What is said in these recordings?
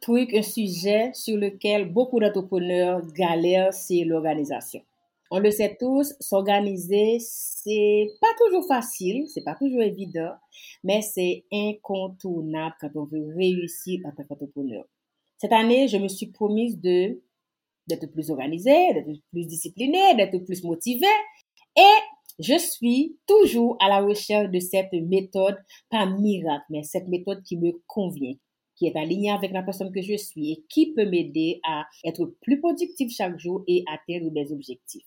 Truc, un sujet sur lequel beaucoup d'entrepreneurs galèrent, c'est l'organisation. On le sait tous, s'organiser, c'est pas toujours facile, c'est pas toujours évident, mais c'est incontournable quand on veut réussir en tant qu'entrepreneur. Cette année, je me suis promise de d'être plus organisée, d'être plus disciplinée, d'être plus motivée et je suis toujours à la recherche de cette méthode, pas miracle, mais cette méthode qui me convient, qui est alignée avec la personne que je suis et qui peut m'aider à être plus productif chaque jour et atteindre des objectifs.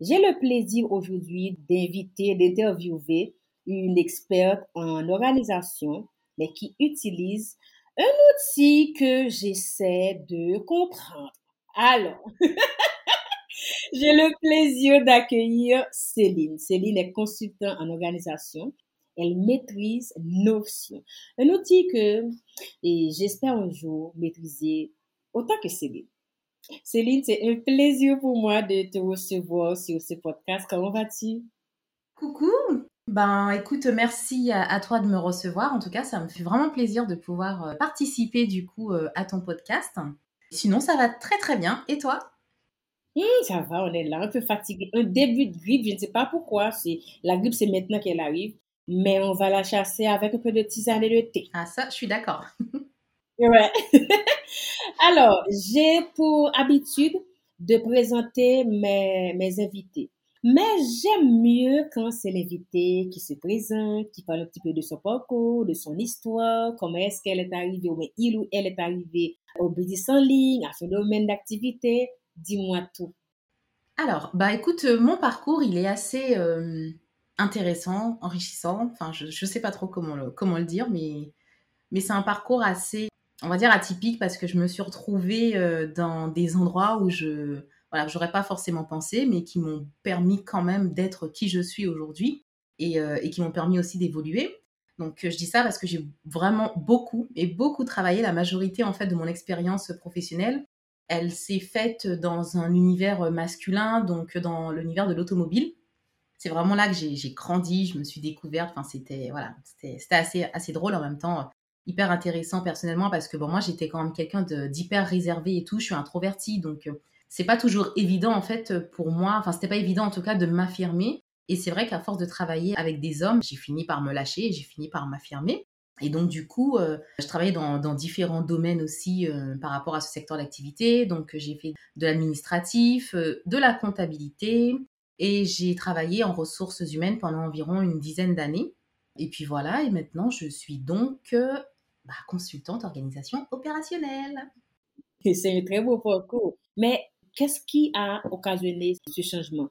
J'ai le plaisir aujourd'hui d'inviter, d'interviewer une experte en organisation, mais qui utilise un outil que j'essaie de comprendre. Alors, j'ai le plaisir d'accueillir Céline. Céline est consultante en organisation. Elle maîtrise Notion, un outil que j'espère un jour maîtriser autant que Céline. Céline, c'est un plaisir pour moi de te recevoir sur ce podcast. Comment vas-tu? Coucou. Ben, écoute, merci à, toi de me recevoir. En tout cas, ça me fait vraiment plaisir de pouvoir euh, participer du coup euh, à ton podcast. Sinon, ça va très très bien. Et toi? Hum, ça va, on est là, un peu fatigué. Un début de grippe, je ne sais pas pourquoi. C'est la grippe, c'est maintenant qu'elle arrive, mais on va la chasser avec un peu de tisane et de thé. Ah ça, je suis d'accord. Ouais. Alors, j'ai pour habitude de présenter mes, mes invités. Mais j'aime mieux quand c'est l'invité qui se présente, qui parle un petit peu de son parcours, de son histoire, comment est-ce qu'elle est arrivée, ou il ou elle est arrivé au business en ligne, à son domaine d'activité. Dis-moi tout. Alors, bah écoute, euh, mon parcours, il est assez euh, intéressant, enrichissant. Enfin, je ne sais pas trop comment le, dire, mais, mais c'est un parcours assez on va dire atypique parce que je me suis retrouvée euh, dans des endroits où je voilà, j'aurais pas forcément pensé, mais qui m'ont permis quand même d'être qui je suis aujourd'hui et, euh, et, qui m'ont permis aussi d'évoluer. Donc je dis ça parce que j'ai vraiment beaucoup et beaucoup travaillé. La majorité en fait de mon expérience professionnelle, elle s'est faite dans un univers masculin, donc dans l'univers de l'automobile. C'est vraiment là que j'ai grandi, je me suis découverte. Enfin, c'était voilà, c'était assez drôle en même temps hyper intéressant personnellement parce que bon moi j'étais quand même quelqu'un d'hyper réservé et tout, je suis introvertie donc euh, c'est pas toujours évident en fait pour moi, enfin c'était pas évident en tout cas de m'affirmer et c'est vrai qu'à force de travailler avec des hommes, j'ai fini par me lâcher et j'ai fini par m'affirmer. Et donc du coup, euh, je travaillais dans, différents domaines aussi euh, par rapport à ce secteur d'activité. Donc j'ai fait de l'administratif, de la comptabilité et j'ai travaillé en ressources humaines pendant environ une dizaine d'années. Et puis voilà, et maintenant je suis donc bah, consultante organisation opérationnelle. C'est un très beau parcours. Mais qu'est-ce qui a occasionné ce changement?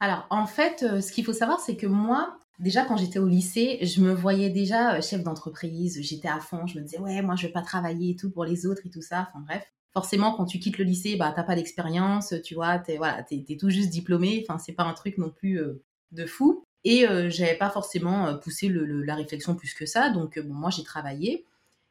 Alors, en fait, euh, ce qu'il faut savoir, c'est que moi, déjà quand j'étais au lycée, je me voyais déjà euh, chef d'entreprise, j'étais à fond, je me disais, ouais, moi, je vais pas travailler et tout pour les autres et tout ça. Enfin, bref. Forcément, quand tu quittes le lycée, bah, t'as pas d'expérience, tu vois, t'es, voilà, t'es, tout juste diplômé. Enfin, c'est pas un truc non plus euh, de fou. Et je j'avais pas forcément poussé la réflexion plus que ça. Donc, bon, moi, j'ai travaillé.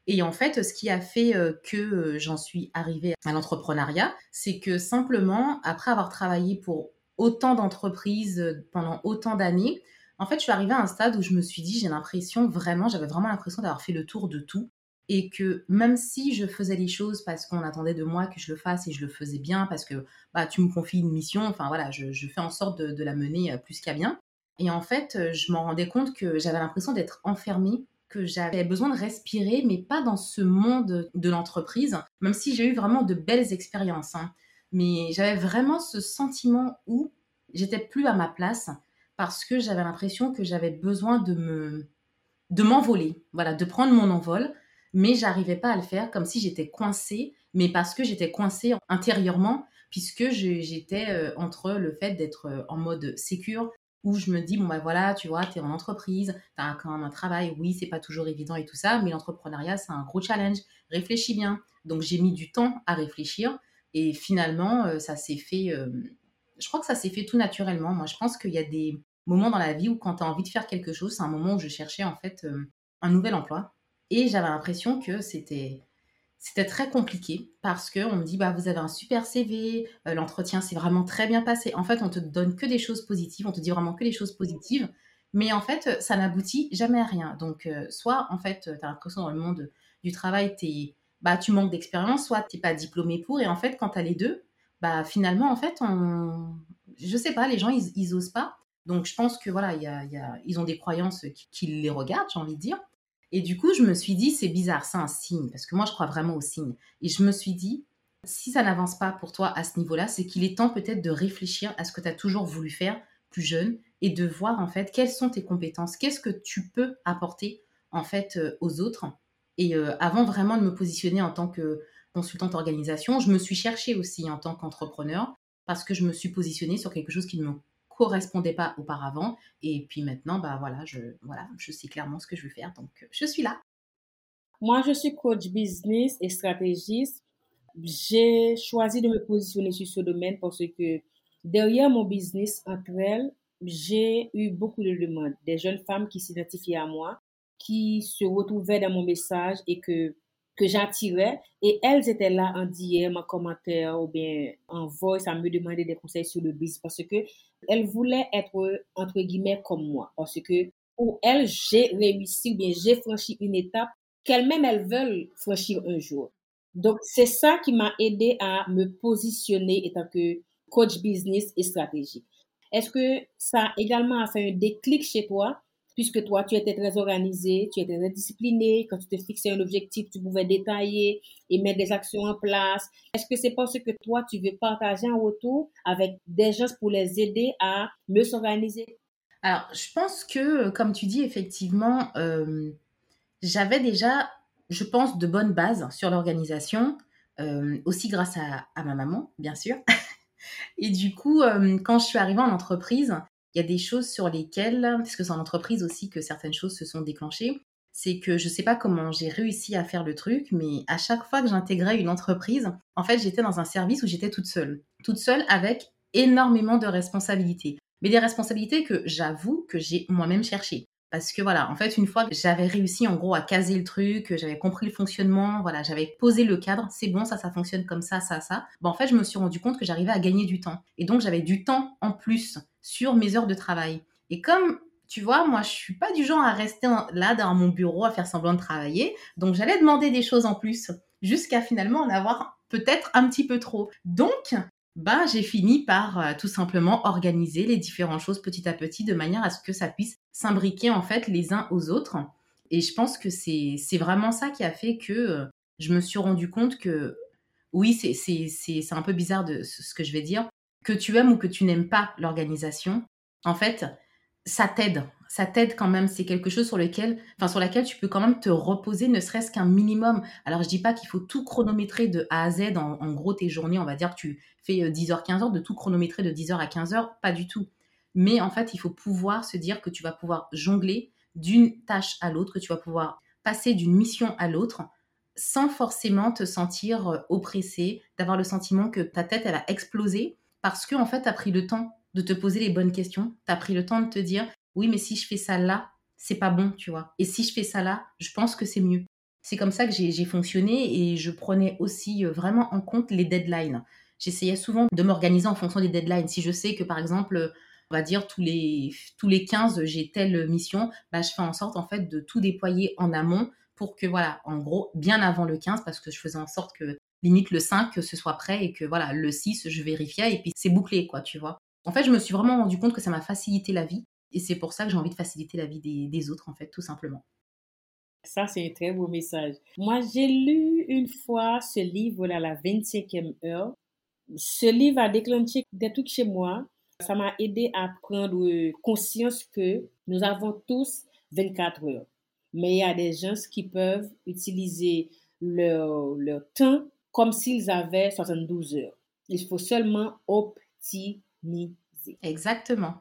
Et en fait, ce qui a fait euh, que euh, j'en suis arrivée à l'entrepreneuriat, c'est que simplement, après avoir travaillé pour autant d'entreprises euh, pendant autant d'années, en fait, je suis arrivée à un stade où je me suis dit, j'ai l'impression vraiment, j'avais vraiment l'impression d'avoir fait le tour de tout. Et que même si je faisais les choses parce qu'on attendait de moi que je le fasse et je le faisais bien, parce que bah, tu me confies une mission, enfin voilà, je, fais en sorte de, la mener plus qu'à bien. Et en fait, je m'en rendais compte que j'avais l'impression d'être enfermée que j'avais besoin de respirer, mais pas dans ce monde de l'entreprise, même si j'ai eu vraiment de belles expériences. Hein. Mais j'avais vraiment ce sentiment où j'étais plus à ma place parce que j'avais l'impression que j'avais besoin de me de m'envoler, voilà, de prendre mon envol, mais j'arrivais pas à le faire comme si j'étais coincée, mais parce que j'étais coincée intérieurement puisque j'étais euh, entre le fait d'être euh, en mode sécure, où je me dis, bon, bah voilà, tu vois, tu es en entreprise, tu as quand même un travail, oui, c'est pas toujours évident et tout ça, mais l'entrepreneuriat, c'est un gros challenge. Réfléchis bien. Donc, j'ai mis du temps à réfléchir et finalement, euh, ça s'est fait, je crois que ça s'est fait tout naturellement. Moi, je pense qu'il y a des moments dans la vie où quand tu as envie de faire quelque chose, c'est un moment où je cherchais en fait un nouvel emploi et j'avais l'impression que c'était c'était très compliqué parce qu'on me dit bah vous avez un super CV, euh, l'entretien s'est vraiment très bien passé. En fait, on te donne que des choses positives, on te dit vraiment que des choses positives, mais en fait, ça n'aboutit jamais à rien. Donc, euh, soit en fait, tu as l'impression dans le monde du travail, es, bah, tu manques d'expérience, soit tu pas diplômé pour, et en fait, quand tu as les deux, bah finalement, en fait, on... je sais pas, les gens, ils, ils osent pas. Donc, je pense que voilà, ils ont des croyances qui, qui les regardent, j'ai envie de dire. Et du coup, je me suis dit, c'est bizarre, c'est un signe, parce que moi, je crois vraiment au signe. Et je me suis dit, si ça n'avance pas pour toi à ce niveau-là, c'est qu'il est temps peut-être de réfléchir à ce que tu as toujours voulu faire plus jeune et de voir en fait quelles sont tes compétences, qu'est-ce que tu peux apporter en fait euh, aux autres. Et euh, avant vraiment de me positionner en tant que consultante organisation, je me suis cherchée aussi en tant qu'entrepreneur parce que je me suis positionnée sur quelque chose qui ne me correspondait pas auparavant. Et puis maintenant, bah voilà, je, voilà, je sais clairement ce que je veux faire. Donc, euh, je suis là. Moi, je suis coach business et stratégiste. J'ai choisi de me positionner sur ce domaine parce que derrière mon business, entre elles, j'ai eu beaucoup de demandes. Des jeunes femmes qui s'identifiaient à moi, qui se retrouvaient dans mon message et que que j'attirais et elles étaient là en DM, en commentaire ou bien en voice à me demander des conseils sur le business parce que elles voulaient être entre guillemets comme moi parce que pour elles j'ai réussi ou bien j'ai franchi une étape qu'elles-mêmes elles veulent franchir un jour. Donc c'est ça qui m'a aidé à me positionner en tant que coach business et stratégique. Est-ce que ça a également fait un déclic chez toi? Puisque toi, tu étais très organisé, tu étais très discipliné, quand tu te fixais un objectif, tu pouvais détailler et mettre des actions en place. Est-ce que c'est parce que toi, tu veux partager un retour avec des gens pour les aider à mieux s'organiser? Alors, je pense que, comme tu dis, effectivement, euh, j'avais déjà, je pense, de bonnes bases sur l'organisation, euh, aussi grâce à, ma maman, bien sûr. Et du coup, euh, quand je suis arrivée en entreprise, il y a des choses sur lesquelles, parce que c'est en entreprise aussi que certaines choses se sont déclenchées, c'est que je ne sais pas comment j'ai réussi à faire le truc, mais à chaque fois que j'intégrais une entreprise, en fait, j'étais dans un service où j'étais toute seule. Toute seule avec énormément de responsabilités. Mais des responsabilités que j'avoue que j'ai moi-même cherchées. Parce que voilà, en fait, une fois que j'avais réussi en gros à caser le truc, j'avais compris le fonctionnement, voilà, j'avais posé le cadre, c'est bon, ça, ça fonctionne comme ça, ça, ça. Bon, en fait, je me suis rendu compte que j'arrivais à gagner du temps. Et donc, j'avais du temps en plus sur mes heures de travail. Et comme tu vois, moi, je suis pas du genre à rester là dans mon bureau à faire semblant de travailler. Donc, j'allais demander des choses en plus jusqu'à finalement en avoir peut-être un petit peu trop. Donc, bah, j'ai fini par euh, tout simplement organiser les différentes choses petit à petit de manière à ce que ça puisse s'imbriquer en fait les uns aux autres. Et je pense que c'est vraiment ça qui a fait que euh, je me suis rendu compte que oui, c'est un peu bizarre de ce que je vais dire, que tu aimes ou que tu n'aimes pas l'organisation, en fait, ça t'aide ça t'aide quand même. C'est quelque chose sur lequel, enfin, sur laquelle tu peux quand même te reposer, ne serait-ce qu'un minimum. Alors, je dis pas qu'il faut tout chronométrer de A à Z. En, gros, tes journées, on va dire que tu fais 10h, euh, 15h, de tout chronométrer de 10h à 15h, pas du tout. Mais en fait, il faut pouvoir se dire que tu vas pouvoir jongler d'une tâche à l'autre, que tu vas pouvoir passer d'une mission à l'autre sans forcément te sentir euh, oppressé, d'avoir le sentiment que ta tête, elle a explosé parce que, en fait, tu as pris le temps de te poser les bonnes questions, tu as pris le temps de te dire oui, mais si je fais ça là, c'est pas bon, tu vois. Et si je fais ça là, je pense que c'est mieux. C'est comme ça que j'ai fonctionné et je prenais aussi euh, vraiment en compte les deadlines. J'essayais souvent de m'organiser en fonction des deadlines. Si je sais que par exemple, on va dire tous les, tous les 15, j'ai telle mission, bah, je fais en sorte en fait de tout déployer en amont pour que voilà, en gros, bien avant le 15, parce que je faisais en sorte que limite le 5, que ce soit prêt et que voilà, le 6, je vérifiais et puis c'est bouclé, quoi, tu vois. En fait, je me suis vraiment rendu compte que ça m'a facilité la vie et c'est pour ça que j'ai envie de faciliter la vie des, autres, en fait, tout simplement. Ça, c'est un très beau message. Moi, j'ai lu une fois ce livre-là, La 25e heure. Ce livre a déclenché des trucs chez moi. Ça m'a aidé à prendre conscience que nous avons tous 24 heures. Mais il y a des gens qui peuvent utiliser leur, leur temps comme s'ils avaient 72 heures. Il faut seulement optimiser. Exactement.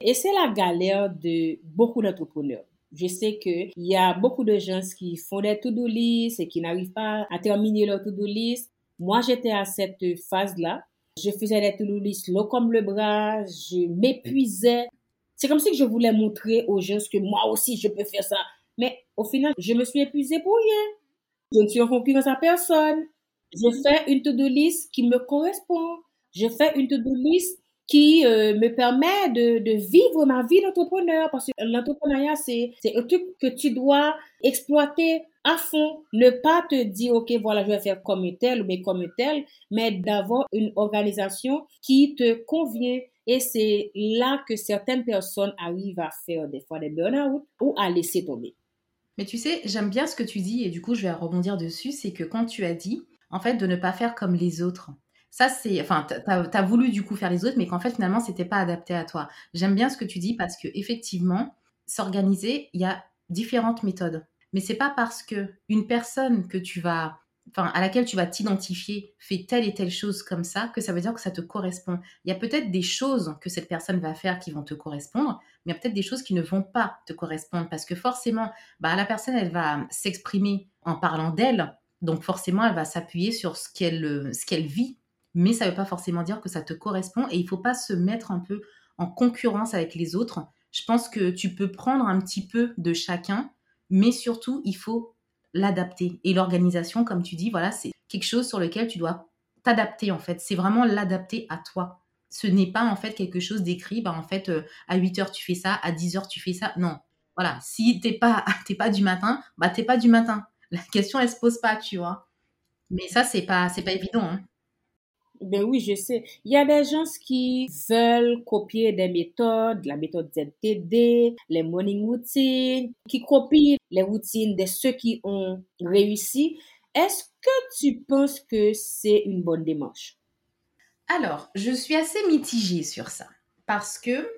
Et c'est la galère de beaucoup d'entrepreneurs. Je sais qu'il y a beaucoup de gens qui font des to-do list et qui n'arrivent pas à terminer leur to-do list. Moi, j'étais à cette phase-là. Je faisais des to-do list l'eau comme le bras, je m'épuisais. C'est comme si je voulais montrer aux gens que moi aussi je peux faire ça. Mais au final, je me suis épuisée pour rien. Je ne suis en concurrence à personne. Je fais une to-do list qui me correspond. Je fais une to-do list qui euh, me permet de, vivre ma vie d'entrepreneur parce que l'entrepreneuriat c'est c'est un truc que tu dois exploiter à fond ne pas te dire ok voilà je vais faire comme tel ou mais comme tel mais d'avoir une organisation qui te convient et c'est là que certaines personnes arrivent à faire des fois des burn-out ou à laisser tomber mais tu sais j'aime bien ce que tu dis et du coup je vais rebondir dessus c'est que quand tu as dit en fait de ne pas faire comme les autres ça, c'est. Enfin, tu as, voulu du coup faire les autres, mais qu'en fait, finalement, c'était pas adapté à toi. J'aime bien ce que tu dis parce que effectivement, s'organiser, il y a différentes méthodes. Mais c'est pas parce que une personne que tu vas. Enfin, à laquelle tu vas t'identifier fait telle et telle chose comme ça, que ça veut dire que ça te correspond. Il y a peut-être des choses que cette personne va faire qui vont te correspondre, mais il y a peut-être des choses qui ne vont pas te correspondre parce que forcément, bah, la personne, elle va s'exprimer en parlant d'elle, donc forcément, elle va s'appuyer sur ce qu'elle ce qu'elle vit mais ça ne veut pas forcément dire que ça te correspond et il ne faut pas se mettre un peu en concurrence avec les autres. Je pense que tu peux prendre un petit peu de chacun, mais surtout, il faut l'adapter. Et l'organisation, comme tu dis, voilà, c'est quelque chose sur lequel tu dois t'adapter en fait. C'est vraiment l'adapter à toi. Ce n'est pas en fait quelque chose d'écrit, bah en fait euh, à 8 heures tu fais ça, à 10 heures tu fais ça. Non. Voilà, si t'es pas t'es pas du matin, bah t'es pas du matin. La question elle se pose pas, tu vois. Mais ça c'est pas c'est pas évident. Hein. Ben oui, je sais. Il y a des gens qui veulent copier des méthodes, la méthode ZTD, les morning routines, qui copient les routines de ceux qui ont réussi. Est-ce que tu penses que c'est une bonne démarche? Alors, je suis assez mitigée sur ça parce que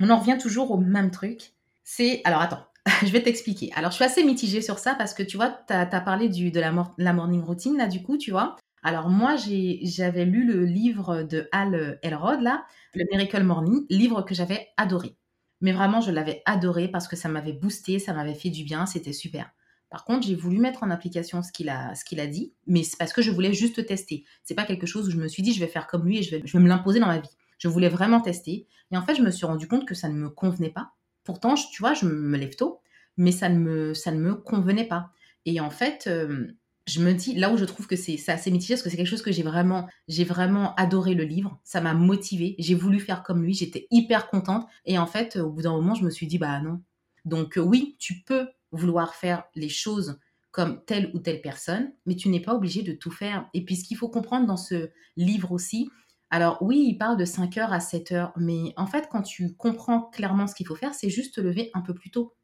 on en revient toujours au même truc. C'est alors attends, je vais t'expliquer. Alors, je suis assez mitigée sur ça parce que tu vois, tu as, parlé de la morning routine là, du coup, tu vois. Alors moi, j'avais lu le livre de Hal Elrod, là, le Miracle Morning, livre que j'avais adoré. Mais vraiment, je l'avais adoré parce que ça m'avait boosté, ça m'avait fait du bien, c'était super. Par contre, j'ai voulu mettre en application ce qu'il a, dit, mais c'est parce que je voulais juste tester. C'est pas quelque chose où je me suis dit je vais faire comme lui et je vais, je vais me l'imposer dans ma vie. Je voulais vraiment tester. Et en fait, je me suis rendu compte que ça ne me convenait pas. Pourtant, tu vois, je me lève tôt, mais ça ne me, ça ne me convenait pas. Et en fait, euh, je me dis, là où je trouve que c'est assez mitigé, parce que c'est quelque chose que j'ai vraiment, j'ai vraiment adoré le livre. Ça m'a motivée. J'ai voulu faire comme lui. J'étais hyper contente. Et en fait, au bout d'un moment, je me suis dit, bah non. Donc euh, oui, tu peux vouloir faire les choses comme telle ou telle personne, mais tu n'es pas obligé de tout faire. Et puis ce qu'il faut comprendre dans ce livre aussi, alors oui, il parle de 5 heures à 7 heures, mais en fait, quand tu comprends clairement ce qu'il faut faire, c'est juste te lever un peu plus tôt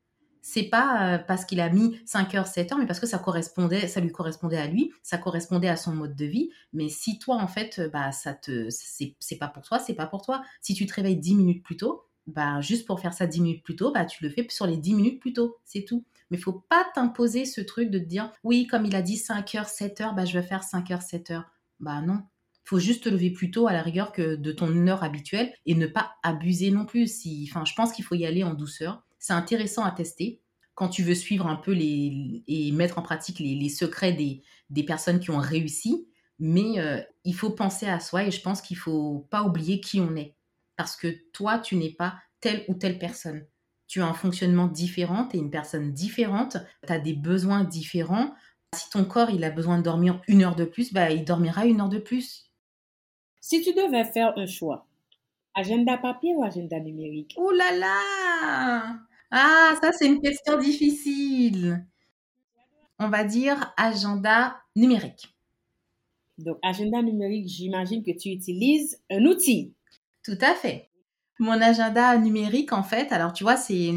c'est pas euh, parce qu'il a mis 5 heures, 7 heures, mais parce que ça correspondait, ça lui correspondait à lui, ça correspondait à son mode de vie. Mais si toi, en fait, euh, bah, ça te, c'est pas pour toi, c'est pas pour toi. Si tu te réveilles 10 minutes plus tôt, bah, juste pour faire ça 10 minutes plus tôt, bah, tu le fais sur les 10 minutes plus tôt, c'est tout. Mais il faut pas t'imposer ce truc de te dire, oui, comme il a dit 5 heures, 7 heures, bah, je vais faire 5 heures, 7 heures. Bah, non. Faut juste te lever plus tôt à la rigueur que de ton heure habituelle et ne pas abuser non plus. Si, enfin, je pense qu'il faut y aller en douceur c'est intéressant à tester quand tu veux suivre un peu les, et mettre en pratique les, secrets des, des, personnes qui ont réussi. Mais euh, il faut penser à soi et je pense qu'il faut pas oublier qui on est. Parce que toi, tu n'es pas telle ou telle personne. Tu as un fonctionnement différent, tu es une personne différente, tu as des besoins différents. Si ton corps il a besoin de dormir une heure de plus, bah, il dormira une heure de plus. Si tu devais faire un choix, agenda papier ou agenda numérique? Oh là là ah, ça, c'est une question difficile. On va dire agenda numérique. Donc, agenda numérique, j'imagine que tu utilises un outil. Tout à fait. Mon agenda numérique, en fait, alors tu vois, c'est.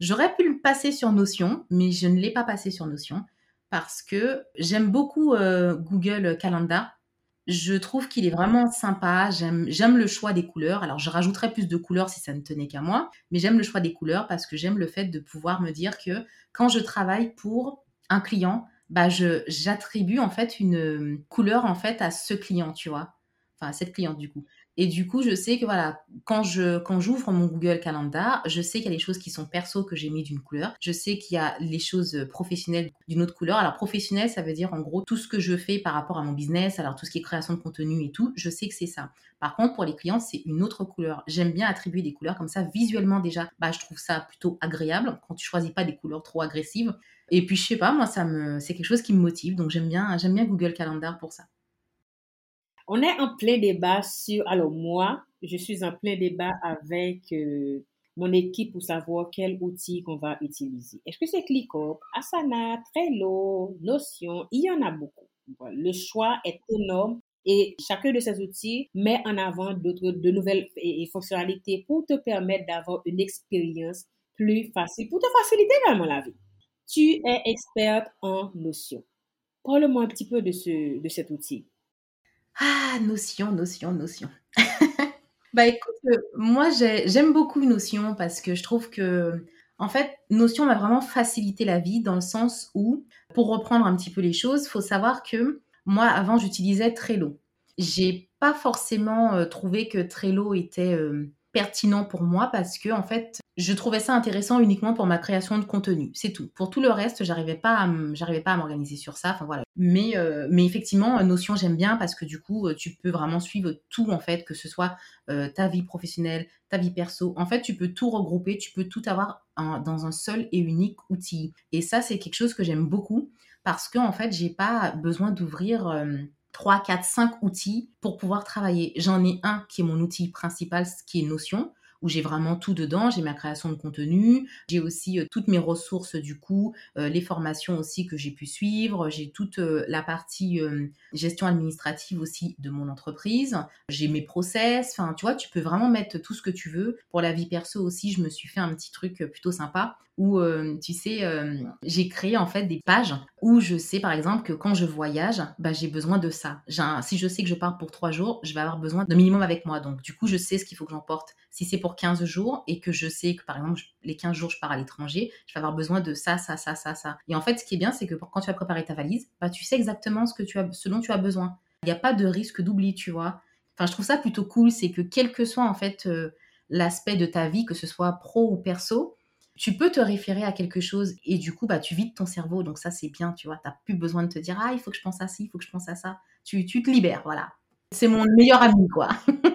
J'aurais pu le passer sur Notion, mais je ne l'ai pas passé sur Notion parce que j'aime beaucoup euh, Google Calendar je trouve qu'il est vraiment sympa. J'aime le choix des couleurs. Alors, je rajouterais plus de couleurs si ça ne tenait qu'à moi, mais j'aime le choix des couleurs parce que j'aime le fait de pouvoir me dire que quand je travaille pour un client, bah, j'attribue en fait une couleur en fait à ce client, tu vois. enfin cette cliente du coup. Et du coup, je sais que voilà, quand je quand j'ouvre mon Google Calendar, je sais qu'il y a les choses qui sont perso que j'ai mis d'une couleur. Je sais qu'il y a les choses professionnelles d'une autre couleur. Alors professionnel, ça veut dire en gros tout ce que je fais par rapport à mon business, alors tout ce qui est création de contenu et tout, je sais que c'est ça. Par contre, pour les clients, c'est une autre couleur. J'aime bien attribuer des couleurs comme ça visuellement déjà. Bah, je trouve ça plutôt agréable quand tu choisis pas des couleurs trop agressives. Et puis je sais pas, moi ça me c'est quelque chose qui me motive, donc j'aime bien j'aime bien Google Calendar pour ça. On est en plein débat sur. Alors, moi, je suis en plein débat avec euh, mon équipe pour savoir quel outil qu'on va utiliser. Est-ce que c'est ClickUp, Asana, Trello, Notion? Il y en a beaucoup. Le choix est énorme et chacun de ces outils met en avant d'autres, de nouvelles fonctionnalités pour te permettre d'avoir une expérience plus facile, pour te faciliter vraiment la vie. Tu es experte en Notion. Parle-moi un petit peu de, ce, de cet outil. Ah, Notion, Notion, Notion. bah écoute, euh, moi j'aime beaucoup Notion parce que je trouve que, en fait, Notion m'a vraiment facilité la vie dans le sens où, pour reprendre un petit peu les choses, faut savoir que moi avant j'utilisais Trello. J'ai pas forcément euh, trouvé que Trello était euh, pertinent pour moi parce que en fait je trouvais ça intéressant uniquement pour ma création de contenu c'est tout. Pour tout le reste j'arrivais pas à j'arrivais pas à m'organiser sur ça enfin voilà. Mais euh, mais effectivement notion j'aime bien parce que du coup euh, tu peux vraiment suivre tout en fait que ce soit euh, ta vie professionnelle ta vie perso. En fait tu peux tout regrouper tu peux tout avoir dans un seul et unique outil. Et ça c'est quelque chose que j'aime beaucoup parce que en fait j'ai pas besoin d'ouvrir 3, 4, 5 outils pour pouvoir travailler. J'en ai un qui est mon outil principal, qui est Notion où j'ai vraiment tout dedans. J'ai ma création de contenu, j'ai aussi euh, toutes mes ressources du coup, euh, les formations aussi que j'ai pu suivre, j'ai toute euh, la partie gestion administrative aussi de mon entreprise, j'ai mes process, enfin tu vois, tu peux vraiment mettre tout ce que tu veux. Pour la vie perso aussi, je me suis fait un petit truc plutôt sympa où, tu sais, j'ai créé en fait des pages où je sais par exemple que quand je voyage, bah, j'ai besoin de ça. si je sais que je pars pour trois jours, je vais avoir besoin d'un minimum avec moi. Donc du coup, je sais ce qu'il faut que j'emporte. Si c'est pour 15 jours et que je sais que par exemple, les 15 jours, je pars à l'étranger, je vais avoir besoin de ça, ça, ça, ça, ça. Et en fait, ce qui est bien, c'est que quand tu vas préparer ta valise, bah, tu sais exactement ce, que tu as, ce dont tu as besoin. Il n'y a pas de risque d'oubli, tu vois. Enfin, je trouve ça plutôt cool, c'est que quel que soit en fait l'aspect de ta vie, que ce soit pro ou perso, tu peux te référer à quelque chose et du coup, bah, tu vides ton cerveau. Donc ça, c'est bien, tu vois. Tu n'as plus besoin de te dire, ah, il faut que je pense à ci, il faut que je pense à ça. Tu, tu te libères, voilà. C'est mon meilleur ami, quoi.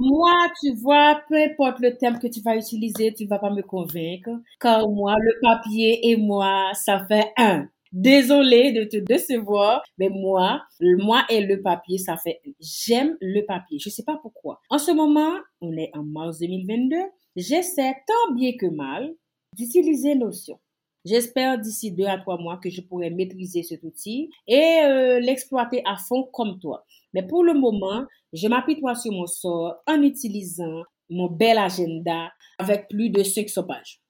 moi, tu vois, peu importe le thème que tu vas utiliser, tu ne vas pas me convaincre. Car moi, le papier et moi, ça fait un. Désolée de te décevoir, mais moi, moi et le papier, ça fait, j'aime le papier. Je sais pas pourquoi. En ce moment, on est en mars 2022. J'essaie tant bien que mal d'utiliser Notion. J'espère d'ici deux à trois mois que je pourrai maîtriser cet outil et euh, l'exploiter à fond comme toi. Mais pour le moment, je m'apitoie sur mon sort en utilisant mon bel agenda avec plus de 500 pages.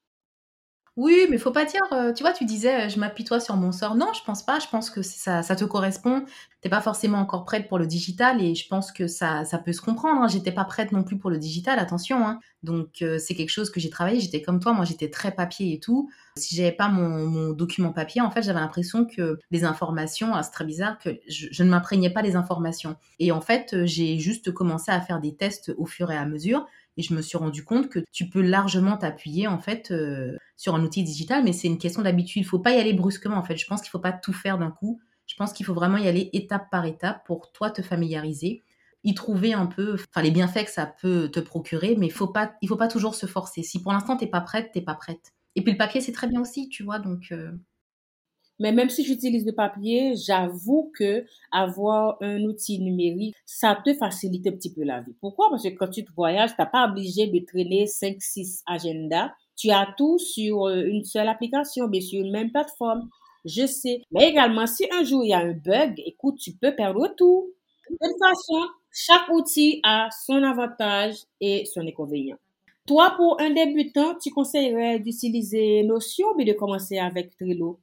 Oui, mais faut pas dire, euh, tu vois, tu disais, euh, je m'apitoie sur mon sort. Non, je pense pas. Je pense que ça, te correspond. T'es pas forcément encore prête pour le digital et je pense que ça, ça peut se comprendre. Hein. J'étais pas prête non plus pour le digital, attention. Hein. Donc euh, c'est quelque chose que j'ai travaillé. J'étais comme toi, moi j'étais très papier et tout. Si j'avais pas mon, document papier, en fait, j'avais l'impression que les informations, ah, c'est très bizarre, que je, je ne m'imprégnais pas des informations. Et en fait, j'ai juste commencé à faire des tests au fur et à mesure. Et je me suis rendu compte que tu peux largement t'appuyer en fait euh, sur un outil digital, mais c'est une question d'habitude. Il faut pas y aller brusquement en fait. Je pense qu'il faut pas tout faire d'un coup. Je pense qu'il faut vraiment y aller étape par étape pour toi te familiariser, y trouver un peu, enfin les bienfaits que ça peut te procurer, mais faut pas, il faut pas toujours se forcer. Si pour l'instant t'es pas prête, t'es pas prête. Et puis le papier c'est très bien aussi, tu vois, donc. Euh, mais même si j'utilise le papier, j'avoue que avoir un outil numérique, ça te facilite un petit peu la vie. Pourquoi? Parce que quand tu te voyages, t'as pas obligé de traîner 5, 6 agendas. Tu as tout sur euh, une seule application, mais sur une même plateforme. Je sais. Mais également, si un jour il y a un bug, écoute, tu peux perdre tout. De toute façon, chaque outil a son avantage et son inconvénient. Toi, pour un débutant, tu conseillerais d'utiliser Notion ou de commencer avec Trello?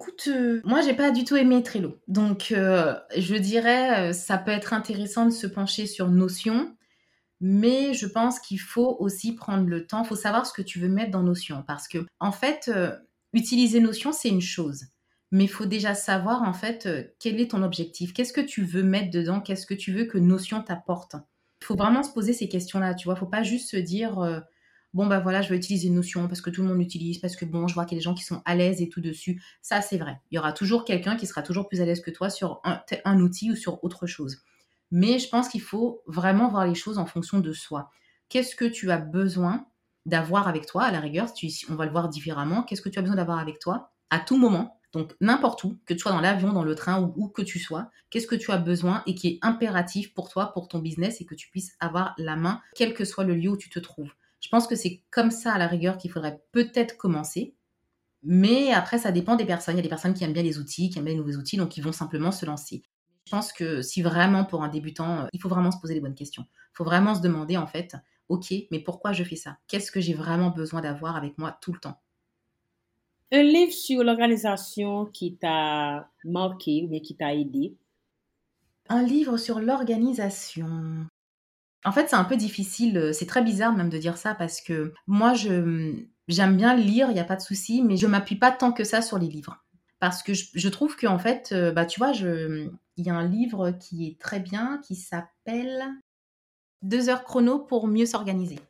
Écoute, euh, moi j'ai pas du tout aimé Trello. Donc euh, je dirais, euh, ça peut être intéressant de se pencher sur Notion, mais je pense qu'il faut aussi prendre le temps, il faut savoir ce que tu veux mettre dans Notion. Parce que, en fait, utiliser Notion, c'est une chose. mais faut déjà savoir en fait euh, quel est ton objectif, qu'est-ce que tu veux mettre dedans, qu'est-ce que tu veux que Notion t'apporte? Il faut vraiment se poser ces questions-là, tu vois, faut pas juste se dire euh, bon bah voilà, je vais utiliser Notion parce que tout le monde l'utilise, parce que bon, je vois qu'il y a des gens qui sont à l'aise et tout dessus. Ça c'est vrai. Il y aura toujours quelqu'un qui sera toujours plus à l'aise que toi sur un, un outil ou sur autre chose. Mais je pense qu'il faut vraiment voir les choses en fonction de soi. Qu'est-ce que tu as besoin d'avoir avec toi? À la rigueur, on va le voir différemment, qu'est-ce que tu as besoin d'avoir avec toi à tout moment? Donc n'importe où, que tu sois dans l'avion, dans le train ou où que tu sois, qu'est-ce que tu as besoin et qui est impératif pour toi, pour ton business et que tu puisses avoir la main, quel que soit le lieu où tu te trouves? Je pense que c'est comme ça à la rigueur qu'il faudrait peut-être commencer. Mais après, ça dépend des personnes. Il y a des personnes qui aiment bien les outils, qui aiment bien les nouveaux outils, donc ils vont simplement se lancer. Je pense que si vraiment pour un débutant, euh, il faut vraiment se poser les bonnes questions. Il faut vraiment se demander en fait, ok, mais pourquoi je fais ça? Qu'est-ce que j'ai vraiment besoin d'avoir avec moi tout le temps? Un livre sur l'organisation qui t'a marqué ou qui t'a aidé? Un livre sur l'organisation. En fait, c'est un peu difficile, euh, c'est très bizarre même de dire ça parce que moi, je, j'aime bien lire, il n'y a pas de souci, mais je m'appuie pas tant que ça sur les livres. Parce que je, trouve qu'en fait, euh, bah, tu vois, il y a un livre qui est très bien, qui s'appelle Deux heures chrono pour mieux s'organiser,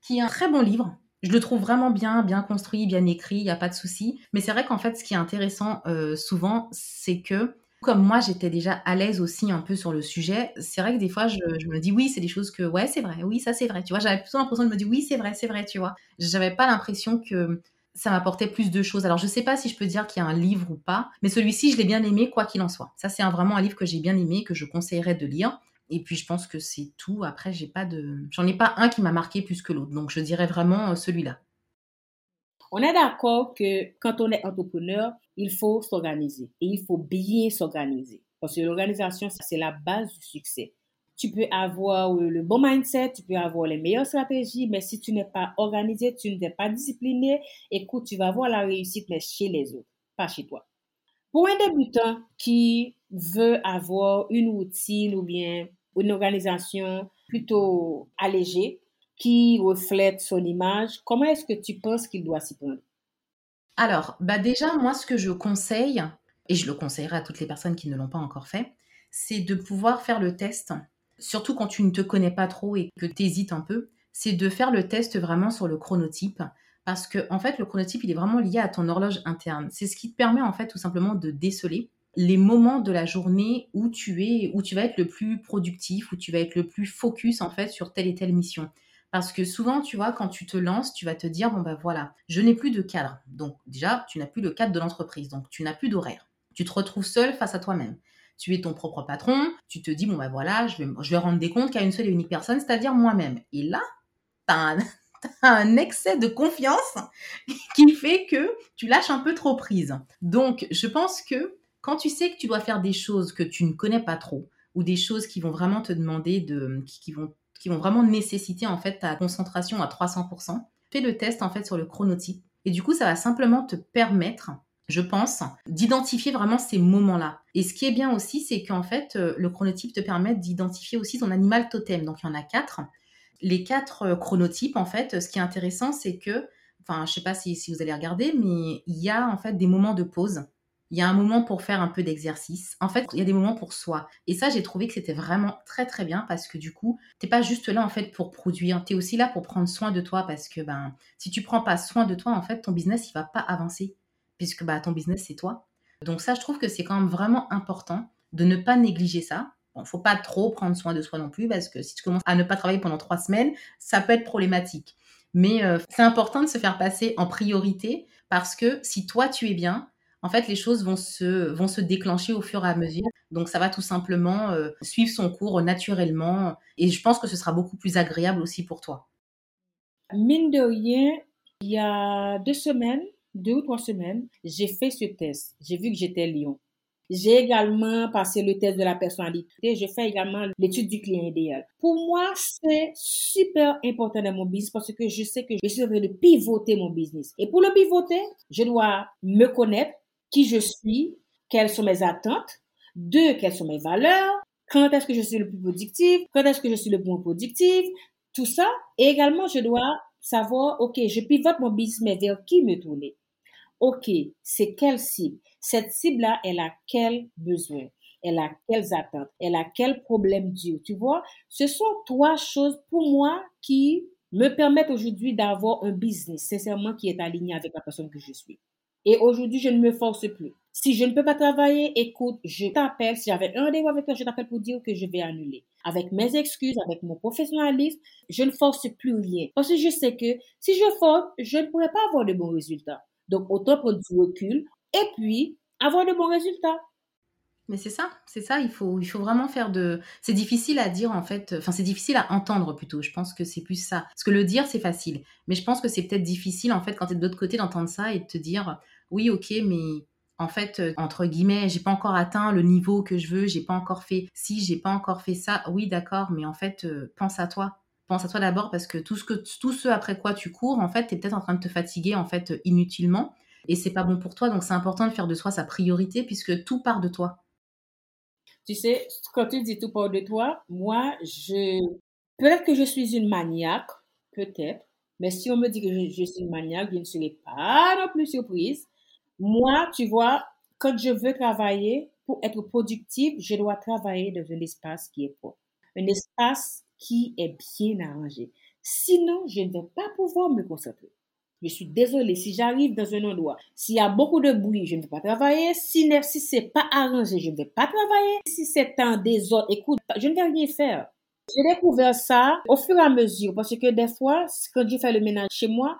qui est un très bon livre je le trouve vraiment bien, bien construit, bien écrit, il n'y a pas de souci. Mais c'est vrai qu'en fait, ce qui est intéressant euh, souvent, c'est que comme moi, j'étais déjà à l'aise aussi un peu sur le sujet, c'est vrai que des fois, je, me dis oui, c'est des choses que, ouais, c'est vrai, oui, ça c'est vrai. Tu vois, j'avais plutôt l'impression de me dire oui, c'est vrai, c'est vrai, tu vois. J'avais pas l'impression que ça m'apportait plus de choses. Alors, je sais pas si je peux dire qu'il y a un livre ou pas, mais celui-ci, je l'ai bien aimé, quoi qu'il en soit. Ça, c'est vraiment un livre que j'ai bien aimé, que je conseillerais de lire. Et puis je pense que c'est tout. Après, j'ai pas de, j'en ai pas un qui m'a marqué plus que l'autre. Donc je dirais vraiment euh, celui-là. On est d'accord que quand on est entrepreneur, il faut s'organiser et il faut bien s'organiser. Parce que l'organisation, c'est la base du succès. Tu peux avoir le bon mindset, tu peux avoir les meilleures stratégies, mais si tu n'es pas organisé, tu n'es pas discipliné, écoute, tu vas voir la réussite, mais chez les autres, pas chez toi. Pour un débutant qui veut avoir une routine ou bien une organisation plutôt allégée qui reflète son image, comment est-ce que tu penses qu'il doit s'y prendre? Alors, bah déjà, moi, ce que je conseille, et je le conseillerais à toutes les personnes qui ne l'ont pas encore fait, c'est de pouvoir faire le test, surtout quand tu ne te connais pas trop et que tu hésites un peu, c'est de faire le test vraiment sur le chronotype parce que en fait le chronotype il est vraiment lié à ton horloge interne. C'est ce qui te permet en fait tout simplement de déceler les moments de la journée où tu es où tu vas être le plus productif, où tu vas être le plus focus en fait sur telle et telle mission. Parce que souvent, tu vois, quand tu te lances, tu vas te dire, bon ben voilà, je n'ai plus de cadre. Donc déjà, tu n'as plus le cadre de l'entreprise, donc tu n'as plus d'horaire. Tu te retrouves seul face à toi-même. Tu es ton propre patron, tu te dis, bon ben voilà, je vais, je vais rendre des comptes qu'à une seule et unique personne, c'est-à-dire moi-même. Et là, tu as, un excès de confiance qui fait que tu lâches un peu trop prise. Donc, je pense que quand tu sais que tu dois faire des choses que tu ne connais pas trop, ou des choses qui vont vraiment te demander de, qui, vont, qui vont vraiment nécessiter en fait ta concentration à 300%, fais le test en fait sur le chronotype. Et du coup, ça va simplement te permettre je pense, d'identifier vraiment ces moments-là. Et ce qui est bien aussi, c'est qu'en fait, euh, le chronotype te permet d'identifier aussi ton animal totem. Donc, il y en a quatre les quatre euh, chronotypes, en fait, ce qui est intéressant, c'est que, enfin, je sais pas si, vous allez regarder, mais il y a en fait des moments de pause. Il y a un moment pour faire un peu d'exercice. En fait, il y a des moments pour soi. Et ça, j'ai trouvé que c'était vraiment très très bien parce que du coup, t'es pas juste là en fait pour produire. Tu es aussi là pour prendre soin de toi parce que ben, si tu prends pas soin de toi, en fait, ton business il va pas avancer puisque bah ton business c'est toi. Donc ça, je trouve que c'est quand même vraiment important de ne pas négliger ça. Bon, faut pas trop prendre soin de soi non plus parce que si tu commences à ne pas travailler pendant trois semaines, ça peut être problématique. Mais euh, c'est important de se faire passer en priorité parce que si toi tu es bien, en fait les choses vont se, vont se déclencher au fur et à mesure. Donc ça va tout simplement euh, suivre son cours naturellement et je pense que ce sera beaucoup plus agréable aussi pour toi. Mine de rien, il y a deux semaines, deux ou trois semaines, j'ai fait ce test. J'ai vu que j'étais lion. J'ai également passé le test de la personnalité. Je fais également l'étude du client idéal. Pour moi, c'est super important dans mon business parce que je sais que je suis en train de pivoter mon business. Et pour le pivoter, je dois me connaître, qui je suis, quelles sont mes attentes, deux, quelles sont mes valeurs, quand est-ce que je suis le plus productif, quand est-ce que je suis le moins productif, tout ça. Et également, je dois savoir, OK, je pivote mon business, mais vers qui me tourner? OK, c'est quelle cible? Cette cible-là, elle a quel besoin? Elle a quelles attentes? Elle a quel problème dur? Tu vois, ce sont trois choses pour moi qui me permettent aujourd'hui d'avoir un business, sincèrement, qui est aligné avec la personne que je suis. Et aujourd'hui, je ne me force plus. Si je ne peux pas travailler, écoute, je t'appelle. Si j'avais un rendez-vous avec toi, je t'appelle pour dire que je vais annuler. Avec mes excuses, avec mon professionnalisme, je ne force plus rien. Parce que je sais que si je force, je ne pourrais pas avoir de bons résultats. Donc, autant prendre du recul et puis avoir de bons résultats. Mais c'est ça, c'est ça, il faut, il faut vraiment faire de... C'est difficile à dire en fait, enfin c'est difficile à entendre plutôt, je pense que c'est plus ça. Parce que le dire c'est facile, mais je pense que c'est peut-être difficile en fait quand tu es de l'autre côté d'entendre ça et de te dire, oui ok, mais en fait, euh, entre guillemets, j'ai pas encore atteint le niveau que je veux, j'ai pas encore fait si, j'ai pas encore fait ça, oui d'accord, mais en fait, euh, pense à toi. Pense à toi d'abord parce que tout ce, que tout ce après quoi tu cours, en fait, tu es peut-être en train de te fatiguer en fait inutilement et c'est pas bon pour toi, donc c'est important de faire de soi sa priorité puisque tout part de toi. Tu sais, quand tu dis tout part de toi, moi, je. Peut-être que je suis une maniaque, peut-être, mais si on me dit que je, suis une maniaque, je ne serai pas non plus surprise. Moi, tu vois, quand je veux travailler, pour être productive, je dois travailler dans un espace qui est propre, un espace qui est bien arrangé. Sinon, je ne vais pas pouvoir me concentrer. Je suis désolée, si j'arrive dans un endroit, s'il y a beaucoup de bruit, je ne vais pas travailler. Si, si c'est pas arrangé, je ne vais pas travailler. Si c'est un désordre, écoute, je ne vais rien faire. J'ai découvert ça au fur et à mesure parce que des fois, quand je fais le ménage chez moi,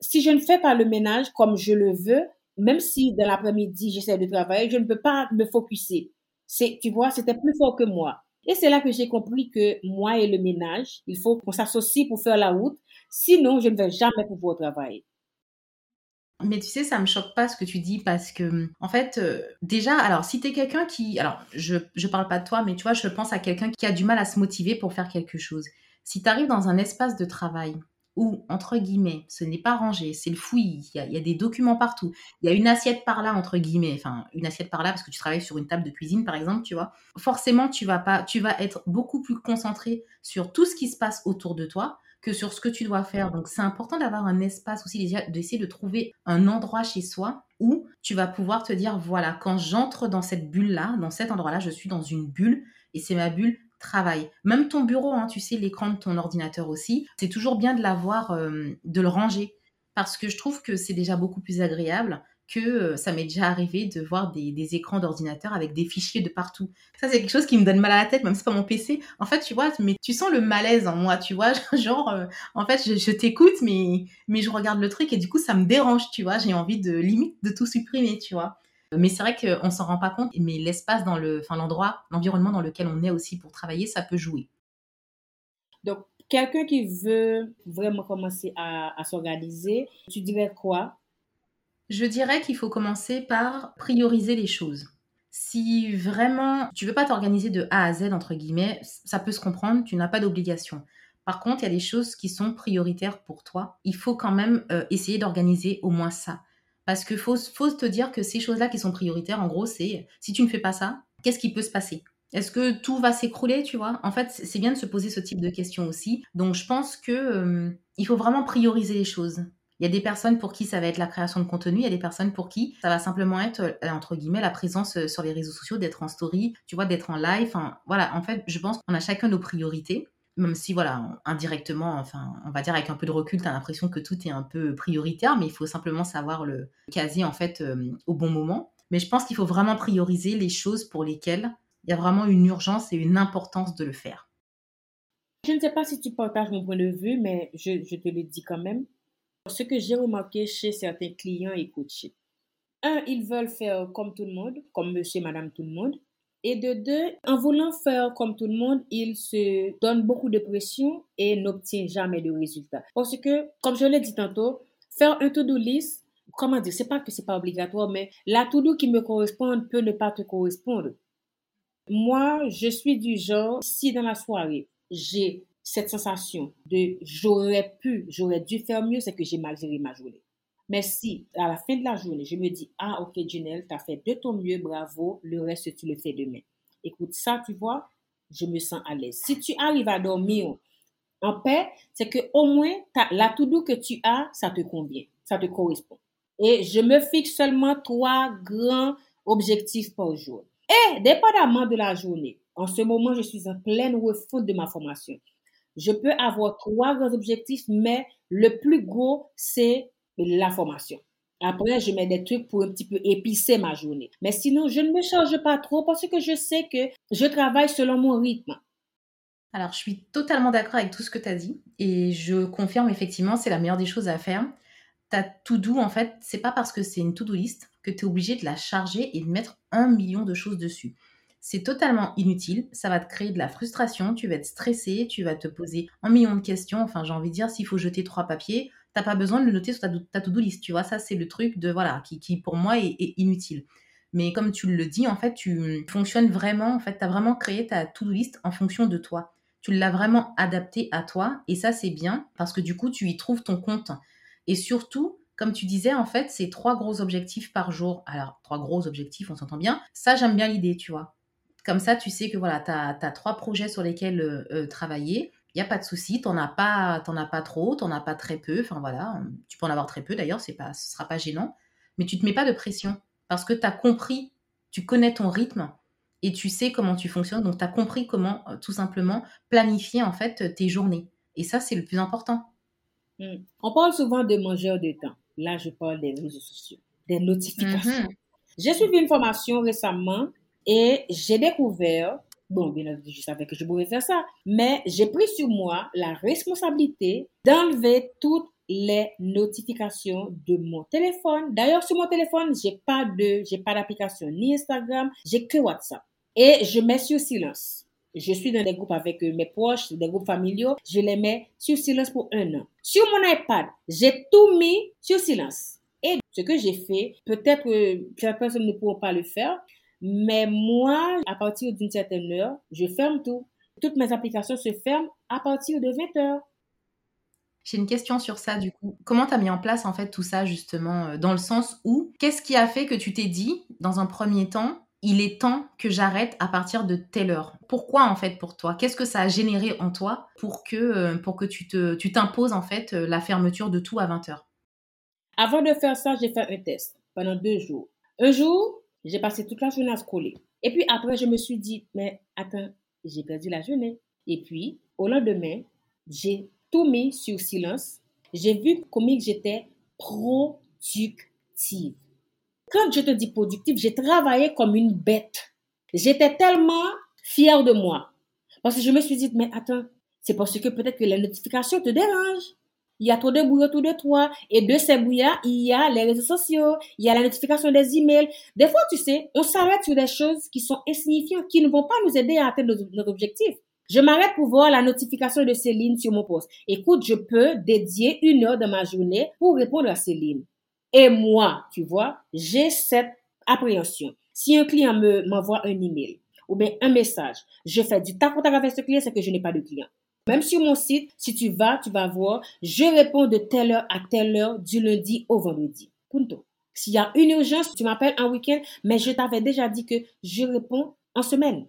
si je ne fais pas le ménage comme je le veux, même si dans l'après-midi j'essaie de travailler, je ne peux pas me focuser. C'est, tu vois, c'était plus fort que moi. Et c'est là que j'ai compris que moi et le ménage, il faut qu'on s'associe pour faire la route. Sinon, je ne vais jamais pouvoir travailler. Mais tu sais, ça me choque pas ce que tu dis parce que, en fait, euh, déjà, alors si tu es quelqu'un qui. Alors, je, je parle pas de toi, mais tu vois, je pense à quelqu'un qui a du mal à se motiver pour faire quelque chose. Si tu arrives dans un espace de travail entre guillemets, ce n'est pas rangé, c'est le fouillis, il y, a, des documents partout, il y a une assiette par là, entre guillemets, enfin, une assiette par là parce que tu travailles sur une table de cuisine, par exemple, tu vois, forcément, tu vas, pas, tu vas être beaucoup plus concentré sur tout ce qui se passe autour de toi que sur ce que tu dois faire. Donc, c'est important d'avoir un espace aussi, d'essayer de trouver un endroit chez soi où tu vas pouvoir te dire, voilà, quand j'entre dans cette bulle-là, dans cet endroit-là, je suis dans une bulle et c'est ma bulle travail. Même ton bureau, hein, tu sais, l'écran de ton ordinateur aussi, c'est toujours bien de l'avoir, euh, de le ranger. Parce que je trouve que c'est déjà beaucoup plus agréable que euh, ça m'est déjà arrivé de voir des, écrans d'ordinateur avec des fichiers de partout. Ça, c'est quelque chose qui me donne mal à la tête, même si c'est pas mon PC. En fait, tu vois, mais tu sens le malaise en moi, tu vois. Genre, euh, en fait, je, t'écoute, mais, mais je regarde le truc et du coup, ça me dérange, tu vois. J'ai envie de limite de tout supprimer, tu vois. Mais c'est vrai qu'on s'en rend pas compte, mais l'espace dans le, enfin l'endroit, l'environnement dans lequel on est aussi pour travailler, ça peut jouer. Donc, quelqu'un qui veut vraiment commencer à, à s'organiser, tu dirais quoi? Je dirais qu'il faut commencer par prioriser les choses. Si vraiment tu veux pas t'organiser de A à Z entre guillemets, ça peut se comprendre, tu n'as pas d'obligation. Par contre, il y a des choses qui sont prioritaires pour toi. Il faut quand même euh, essayer d'organiser au moins ça. Parce qu'il faut, faut te dire que ces choses-là qui sont prioritaires, en gros, c'est si tu ne fais pas ça, qu'est-ce qui peut se passer? Est-ce que tout va s'écrouler, tu vois? En fait, c'est bien de se poser ce type de questions aussi. Donc, je pense que il faut vraiment prioriser les choses. Il y a des personnes pour qui ça va être la création de contenu, il y a des personnes pour qui ça va simplement être, euh, entre guillemets, la présence euh, sur les réseaux sociaux, d'être en story, tu vois, d'être en live. Enfin, voilà, en fait, je pense qu'on a chacun nos priorités même si voilà, indirectement, enfin, on va dire avec un peu de recul, tu as l'impression que tout est un peu prioritaire, mais il faut simplement savoir le caser en fait euh, au bon moment. Mais je pense qu'il faut vraiment prioriser les choses pour lesquelles il y a vraiment une urgence et une importance de le faire. Je ne sais pas si tu partages mon point de vue, mais je, je te le dis quand même. Ce que j'ai remarqué chez certains clients et coachés. Un, ils veulent faire comme tout le monde, comme monsieur, madame, tout le monde. Et de deux, en voulant faire comme tout le monde, il se donne beaucoup de pression et n'obtient jamais de résultats. Parce que, comme je l'ai dit tantôt, faire un to-do list, comment dire, c'est pas que c'est pas obligatoire, mais la to-do qui me correspond peut ne pas te correspondre. Moi, je suis du genre, si dans la soirée, j'ai cette sensation de j'aurais pu, j'aurais dû faire mieux, c'est que j'ai mal géré ma journée. Mais si, à la fin de la journée, je me dis, ah, ok, Janelle, tu as fait de ton mieux, bravo, le reste, tu le fais demain. Écoute, ça, tu vois, je me sens à l'aise. Si tu arrives à dormir en paix, c'est que au moins, la to-do que tu as, ça te convient, ça te correspond. Et je me fixe seulement trois grands objectifs par jour. Et dépendamment de la journée, en ce moment, je suis en pleine refonte de ma formation. Je peux avoir trois grands objectifs, mais le plus gros, c'est la formation. Après, je mets des trucs pour un petit peu épicer ma journée. Mais sinon, je ne me charge pas trop parce que je sais que je travaille selon mon rythme. Alors, je suis totalement d'accord avec tout ce que tu as dit et je confirme effectivement, c'est la meilleure des choses à faire. Ta to-do, en fait, c'est pas parce que c'est une to-do list que tu es obligé de la charger et de mettre un million de choses dessus. C'est totalement inutile, ça va te créer de la frustration, tu vas être stressé, tu vas te poser un million de questions. Enfin, j'ai envie de dire, s'il faut jeter trois papiers, t'as pas besoin de le noter sur ta, to-do list, tu vois. Ça, c'est le truc de, voilà, qui, pour moi est, inutile. Mais comme tu le dis, en fait, tu fonctionnes vraiment, en fait, tu as vraiment créé ta to-do list en fonction de toi. Tu l'as vraiment adapté à toi et ça, c'est bien parce que du coup, tu y trouves ton compte. Et surtout, comme tu disais, en fait, c'est trois gros objectifs par jour. Alors, trois gros objectifs, on s'entend bien. Ça, j'aime bien l'idée, tu vois. Comme ça, tu sais que voilà, tu as, trois projets sur lesquels euh, euh, travailler. N'y a pas de souci, tu n'en as, pas, as pas trop, tu n'en as pas très peu. Enfin voilà, tu peux en avoir très peu d'ailleurs, ce ne sera pas gênant. Mais tu ne te mets pas de pression parce que tu as compris, tu connais ton rythme et tu sais comment tu fonctionnes. Donc, tu as compris comment, euh, tout simplement, planifier en fait tes journées. Et ça, c'est le plus important. Hmm. On parle souvent de mangeurs de temps. Là, je parle des réseaux sociaux, des notifications. Mm-hmm. J'ai suivi une formation récemment et j'ai découvert, bon, bien entendu, je savais que je pouvais faire ça, mais j'ai pris sur moi la responsabilité d'enlever toutes les notifications de mon téléphone. D'ailleurs, sur mon téléphone, j'ai pas de, j'ai pas d'application ni Instagram, j'ai que WhatsApp. Et je mets sur silence. Je suis dans des groupes avec mes proches, des groupes familiaux. Je les mets sur silence pour un an. Sur mon iPad, j'ai tout mis sur silence. Et ce que j'ai fait, peut-être que certaines personnes ne pourront pas le faire, mais moi, à partir d'une certaine heure, je ferme tout. Toutes mes applications se ferment à partir de 20 heures. J'ai une question sur ça du coup. Comment tu as mis en place en fait tout ça justement euh, dans le sens où qu'est-ce qui a fait que tu t'es dit dans un premier temps il est temps que j'arrête à partir de telle heure? Pourquoi en fait pour toi? Qu'est-ce que ça a généré en toi pour que, euh, pour que tu te tu t'imposes en fait euh, la fermeture de tout à 20 heures? Avant de faire ça, j'ai fait un test pendant deux jours. Un jour, j'ai passé toute la journée à scroller. Et puis après, je me suis dit, mais attends, j'ai perdu la journée. Et puis, au lendemain, j'ai tout mis sur silence. J'ai vu combien j'étais productive. Quand je te dis productive, j'ai travaillé comme une bête. J'étais tellement fière de moi. Parce que je me suis dit, mais attends, c'est parce que peut-être que les notifications te dérangent. Il y a trop de bruit autour de toi. Et de ces bruits-là, il y a les réseaux sociaux, il y a la notification des emails. Des fois, tu sais, on s'arrête sur des choses qui sont insignifiantes, qui ne vont pas nous aider à atteindre notre objectif. Je m'arrête pour voir la notification de Céline sur mon poste. Écoute, je peux dédier une heure de ma journée pour répondre à Céline. Et moi, tu vois, j'ai cette appréhension. Si un client me m'envoie un email ou bien un message, je fais du tac au tac avec ce client, c'est que je n'ai pas de client. Même sur mon site, si tu vas, tu vas voir, je réponds de telle heure à telle heure du lundi au vendredi. S'il y a une urgence, tu m'appelles un week-end, mais je t'avais déjà dit que je réponds en semaine.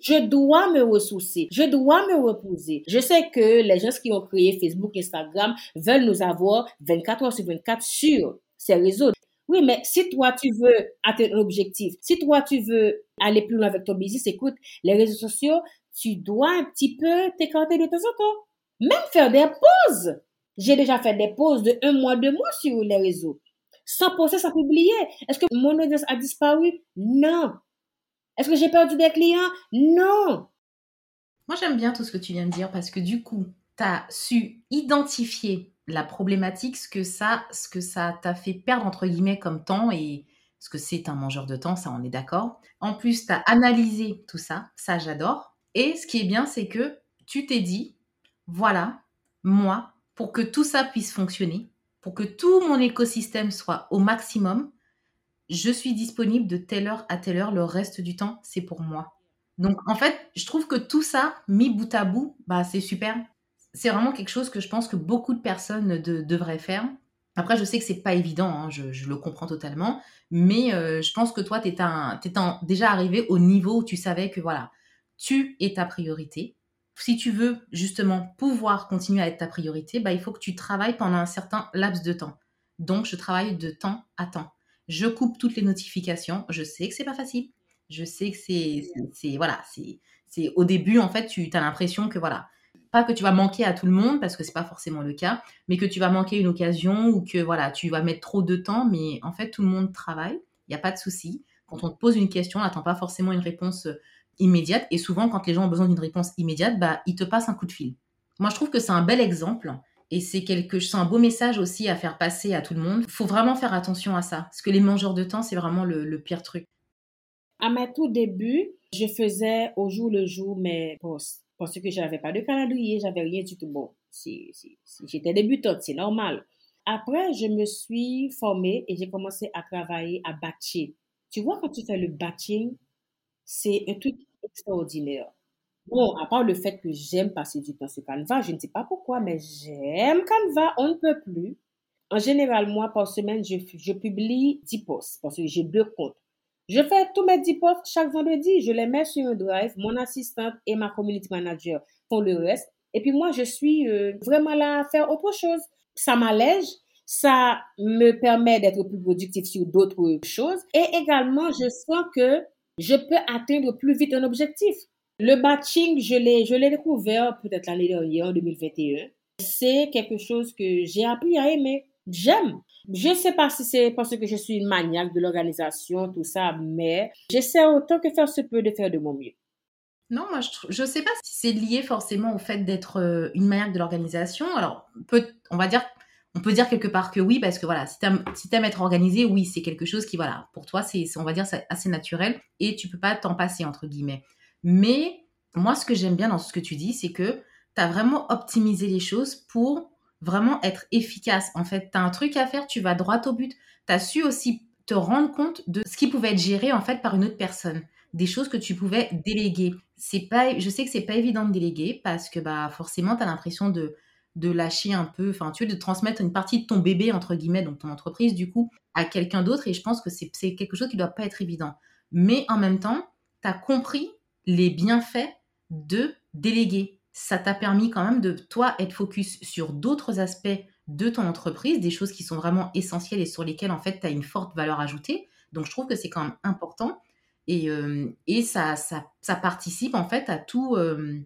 Je dois me ressourcer. Je dois me reposer. Je sais que les gens qui ont créé Facebook, Instagram veulent nous avoir 24 heures sur 24 sur ces réseaux. Oui, mais si toi, tu veux atteindre un objectif, si toi, tu veux aller plus loin avec ton business, écoute, les réseaux sociaux, tu dois un petit peu t'écarter de temps en temps. Même faire des pauses. J'ai déjà fait des pauses de un mois, deux mois sur les réseaux. Sans poster, sans publier. Est-ce que mon audience a disparu? Non. Est-ce que j'ai perdu des clients? Non. Moi, j'aime bien tout ce que tu viens de dire parce que du coup, tu as su identifier la problématique, ce que ça, ce que ça t'a fait perdre entre guillemets comme temps et ce que c'est un mangeur de temps, ça on est d'accord. En plus, tu as analysé tout ça, ça j'adore. Et ce qui est bien, c'est que tu t'es dit, voilà, moi, pour que tout ça puisse fonctionner, pour que tout mon écosystème soit au maximum, je suis disponible de telle heure à telle heure, le reste du temps, c'est pour moi. Donc en fait, je trouve que tout ça, mis bout à bout, bah, c'est super c'est vraiment quelque chose que je pense que beaucoup de personnes devraient faire. Après, je sais que c'est pas évident, hein, je, le comprends totalement, mais euh, je pense que toi, tu es, déjà arrivé au niveau où tu savais que voilà, tu es ta priorité. Si tu veux justement pouvoir continuer à être ta priorité, bah, il faut que tu travailles pendant un certain laps de temps. Donc, je travaille de temps à temps. Je coupe toutes les notifications. Je sais que c'est pas facile. Je sais que c'est, voilà, c'est, au début, en fait, tu as l'impression que voilà, pas que tu vas manquer à tout le monde parce que c'est pas forcément le cas, mais que tu vas manquer une occasion ou que voilà, tu vas mettre trop de temps, mais en fait tout le monde travaille, il n'y a pas de souci. Quand on te pose une question, on n'attend pas forcément une réponse immédiate et souvent quand les gens ont besoin d'une réponse immédiate, bah ils te passent un coup de fil. Moi je trouve que c'est un bel exemple et c'est quelque un beau message aussi à faire passer à tout le monde. Il faut vraiment faire attention à ça parce que les mangeurs de temps c'est vraiment le, pire truc. À mes tout début, je faisais au jour le jour mes postes parce que je n'avais pas de calendrier, j'avais rien du tout. Bon, j'étais débutante, c'est normal. Après, je me suis formée et j'ai commencé à travailler à batcher. Tu vois, quand tu fais le batching, c'est un truc extraordinaire. Bon, à part le fait que j'aime passer du temps sur Canva, je ne sais pas pourquoi, mais j'aime Canva, on ne peut plus. En général, moi, par semaine, je, je publie 10 posts parce que j'ai deux comptes. Je fais tous mes 10 posts chaque vendredi. Je les mets sur un drive. Mon assistante et ma community manager font le reste. Et puis moi, je suis euh, vraiment là à faire autre chose. Ça m'allège. Ça me permet d'être plus productif sur d'autres choses. Et également, je sens que je peux atteindre plus vite un objectif. Le batching, je l'ai, je l'ai découvert peut-être l'année dernière, en 2021. C'est quelque chose que j'ai appris à aimer. J'aime. Je ne sais pas si c'est parce que je suis une maniaque de l'organisation, tout ça, mais j'essaie autant que faire se peut de faire de mon mieux. Non, moi, je ne sais pas si c'est lié forcément au fait d'être euh, une maniaque de l'organisation. Alors, on va dire, on peut dire quelque part que oui, parce que voilà, si tu aimes, si être organisé, oui, c'est quelque chose qui, voilà, pour toi, c'est, on va dire, assez naturel et tu peux pas t'en passer, entre guillemets. Mais moi, ce que j'aime bien dans ce que tu dis, c'est que tu as vraiment optimisé les choses pour vraiment être efficace. En fait, tu as un truc à faire, tu vas droit au but. Tu as su aussi te rendre compte de ce qui pouvait être géré en fait par une autre personne, des choses que tu pouvais déléguer. C'est pas je sais que c'est pas évident de déléguer parce que bah forcément tu as l'impression de de lâcher un peu, enfin tu veux de transmettre une partie de ton bébé entre guillemets donc ton entreprise du coup à quelqu'un d'autre et je pense que c'est quelque chose qui doit pas être évident. Mais en même temps, tu as compris les bienfaits de déléguer ça t'a permis quand même de, toi, être focus sur d'autres aspects de ton entreprise, des choses qui sont vraiment essentielles et sur lesquelles, en fait, tu as une forte valeur ajoutée. Donc, je trouve que c'est quand même important. Et, euh, et ça, ça, ça, participe, en fait, à tout... Euh,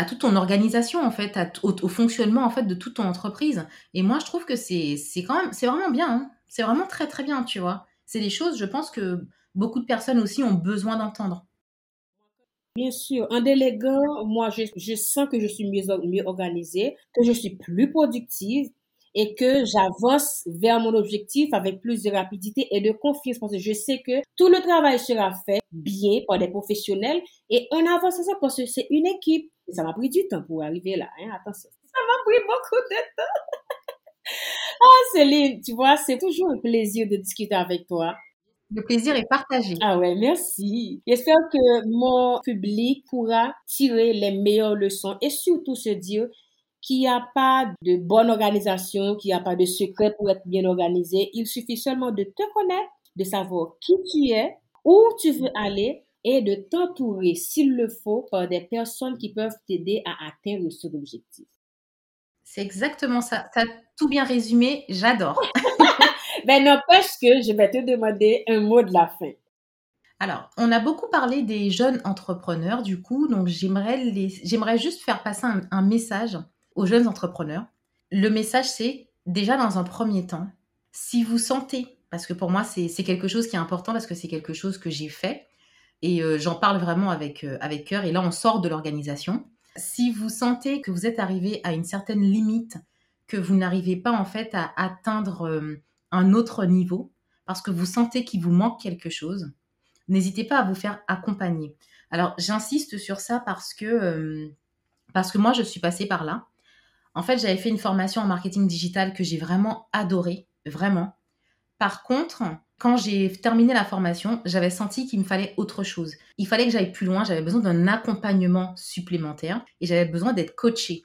à toute ton organisation en fait, au, fonctionnement en fait de toute ton entreprise. Et moi, je trouve que c'est quand même, c'est vraiment bien. Hein. C'est vraiment très très bien, tu vois. C'est des choses, je pense que beaucoup de personnes aussi ont besoin d'entendre. Bien sûr, en déléguant, moi, je, sens que je suis mieux, mieux organisée, que je suis plus productive et que j'avance vers mon objectif avec plus de rapidité et de confiance parce que je sais que tout le travail sera fait bien par des professionnels et on avance ça parce que c'est une équipe. Ça m'a pris du temps pour arriver là. Hein? Attention, ça m'a pris beaucoup de temps. ah, Céline, tu vois, c'est toujours un plaisir de discuter avec toi. Le plaisir est partagé. Ah ouais, merci. J'espère que mon public pourra tirer les meilleures leçons et surtout se dire qu'il n'y a pas de bonne organisation, qu'il n'y a pas de secret pour être bien organisé. Il suffit seulement de te connaître, de savoir qui tu es, où tu veux aller et de t'entourer, s'il le faut, par des personnes qui peuvent t'aider à atteindre ce objectif. C'est exactement ça. Tu as tout bien résumé. J'adore. Ben, n'empêche que je vais te demander un mot de la fin. Alors, on a beaucoup parlé des jeunes entrepreneurs, du coup, donc j'aimerais, les... j'aimerais juste faire passer un, message aux jeunes entrepreneurs. Le message, c'est déjà dans un premier temps, si vous sentez, parce que pour moi, c'est, quelque chose qui est important, parce que c'est quelque chose que j'ai fait, et euh, j'en parle vraiment avec, euh, avec cœur, et là, on sort de l'organisation. Si vous sentez que vous êtes arrivé à une certaine limite, que vous n'arrivez pas en fait à atteindre... Euh, un autre niveau parce que vous sentez qu'il vous manque quelque chose, n'hésitez pas à vous faire accompagner. Alors j'insiste sur ça parce que parce que moi je suis passée par là. En fait, j'avais fait une formation en marketing digital que j'ai vraiment adoré, vraiment. Par contre, quand j'ai terminé la formation, j'avais senti qu'il me fallait autre chose. Il fallait que j'aille plus loin, j'avais besoin d'un accompagnement supplémentaire et j'avais besoin d'être coachée.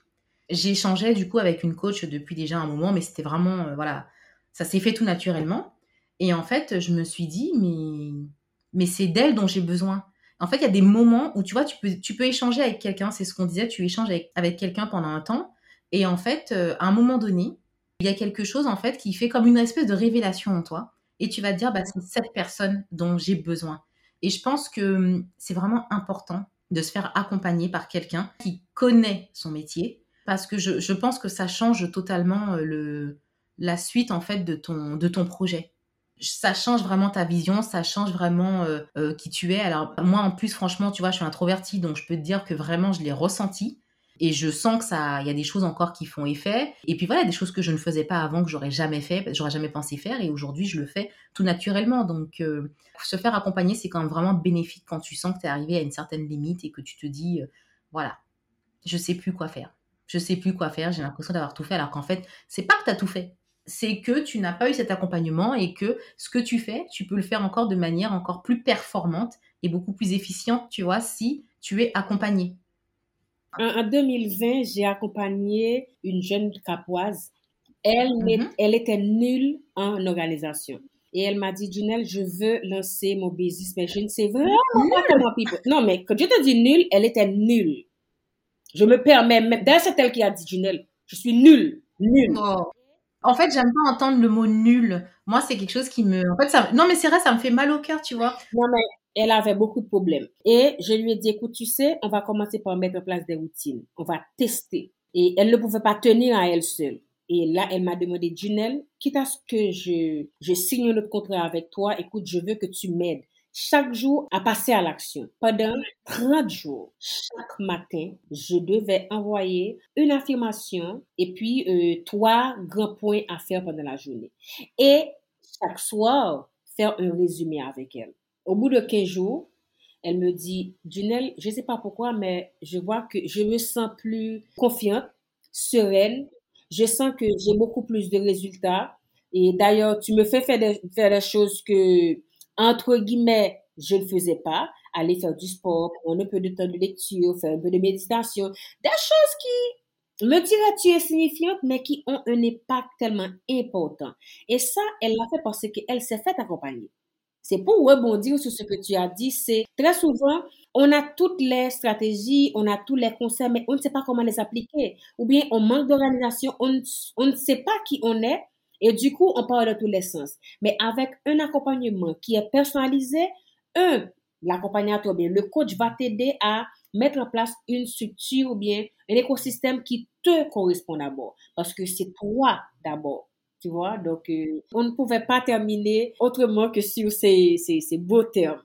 J'échangeais du coup avec une coach depuis déjà un moment, mais c'était vraiment, euh, voilà, ça s'est fait tout naturellement. Et en fait, je me suis dit, mais, mais c'est d'elle dont j'ai besoin. En fait, il y a des moments où tu vois, tu peux, tu peux échanger avec quelqu'un, c'est ce qu'on disait, tu échanges avec, avec quelqu'un pendant un temps. Et en fait, euh, à un moment donné, il y a quelque chose en fait qui fait comme une espèce de révélation en toi. Et tu vas te dire, bah, c'est cette personne dont j'ai besoin. Et je pense que hum, c'est vraiment important de se faire accompagner par quelqu'un qui connaît son métier, parce que je, pense que ça change totalement euh, le, la suite en fait de ton, de ton projet. Ça change vraiment ta vision, ça change vraiment euh, euh, qui tu es. Alors moi en plus franchement, tu vois, je suis introvertie, donc je peux te dire que vraiment je l'ai ressenti. Et je sens que ça, il y a des choses encore qui font effet. Et puis voilà, des choses que je ne faisais pas avant, que j'aurais jamais fait, j'aurais jamais pensé faire. Et aujourd'hui, je le fais tout naturellement. Donc, euh, se faire accompagner, c'est quand même vraiment bénéfique quand tu sens que tu es arrivé à une certaine limite et que tu te dis, euh, voilà, je sais plus quoi faire. Je sais plus quoi faire. J'ai l'impression d'avoir tout fait, alors qu'en fait, c'est pas que tu as tout fait. C'est que tu n'as pas eu cet accompagnement et que ce que tu fais, tu peux le faire encore de manière encore plus performante et beaucoup plus efficiente, tu vois, si tu es accompagné. En, 2020, j'ai accompagné une jeune capoise. Elle, mhm. elle était nulle en organisation. Et elle m'a dit, Junelle, je veux lancer mon business, mais je ne sais vraiment pas comment Non, mais quand je te dis nulle, elle était nulle. Je me permets, même, d'ailleurs, c'est elle qui a dit, Junelle, je suis nulle, nulle. Oh. En fait, j'aime pas entendre le mot nul. Moi, c'est quelque chose qui me. En fait, ça. Non, mais c'est vrai, ça me fait mal au cœur, tu vois. Non, mais elle avait beaucoup de problèmes. Et je lui ai dit, écoute, tu sais, on va commencer par mettre en place des routines. On va tester. Et elle ne pouvait pas tenir à elle seule. Et là, elle m'a demandé, Junelle, quitte à ce que je, je signe notre contrat avec toi, écoute, je veux que tu m'aides chaque jour à passer à l'action. Pendant 30 jours, chaque matin, je devais envoyer une affirmation et puis euh, trois grands points à faire pendant la journée. Et chaque soir, faire un résumé avec elle. Au bout de 15 jours, elle me dit, Junelle, je ne sais pas pourquoi, mais je vois que je me sens plus confiante, sereine. Je sens que j'ai beaucoup plus de résultats. Et d'ailleurs, tu me fais faire des, faire des choses que, entre guillemets, je ne faisais pas. Aller faire du sport, prendre un peu de temps de lecture, faire un peu de méditation. Des choses qui me diraient tu es signifiante, mais qui ont un impact tellement important. Et ça, elle l'a fait parce qu'elle s'est fait accompagner. C'est pour rebondir sur ce que tu as dit, c'est très souvent, on a toutes les stratégies, on a tous les conseils, mais on ne sait pas comment les appliquer. Ou bien on manque d'organisation, on, ne sait pas qui on est, et du coup, on parle de tous les sens. Mais avec un accompagnement qui est personnalisé, un, l'accompagnateur, bien, le coach va t'aider à mettre en place une structure ou bien un écosystème qui te correspond d'abord. Parce que c'est toi d'abord tu vois? Donc, euh, on ne pouvait pas terminer autrement que sur ces, ces, beaux termes.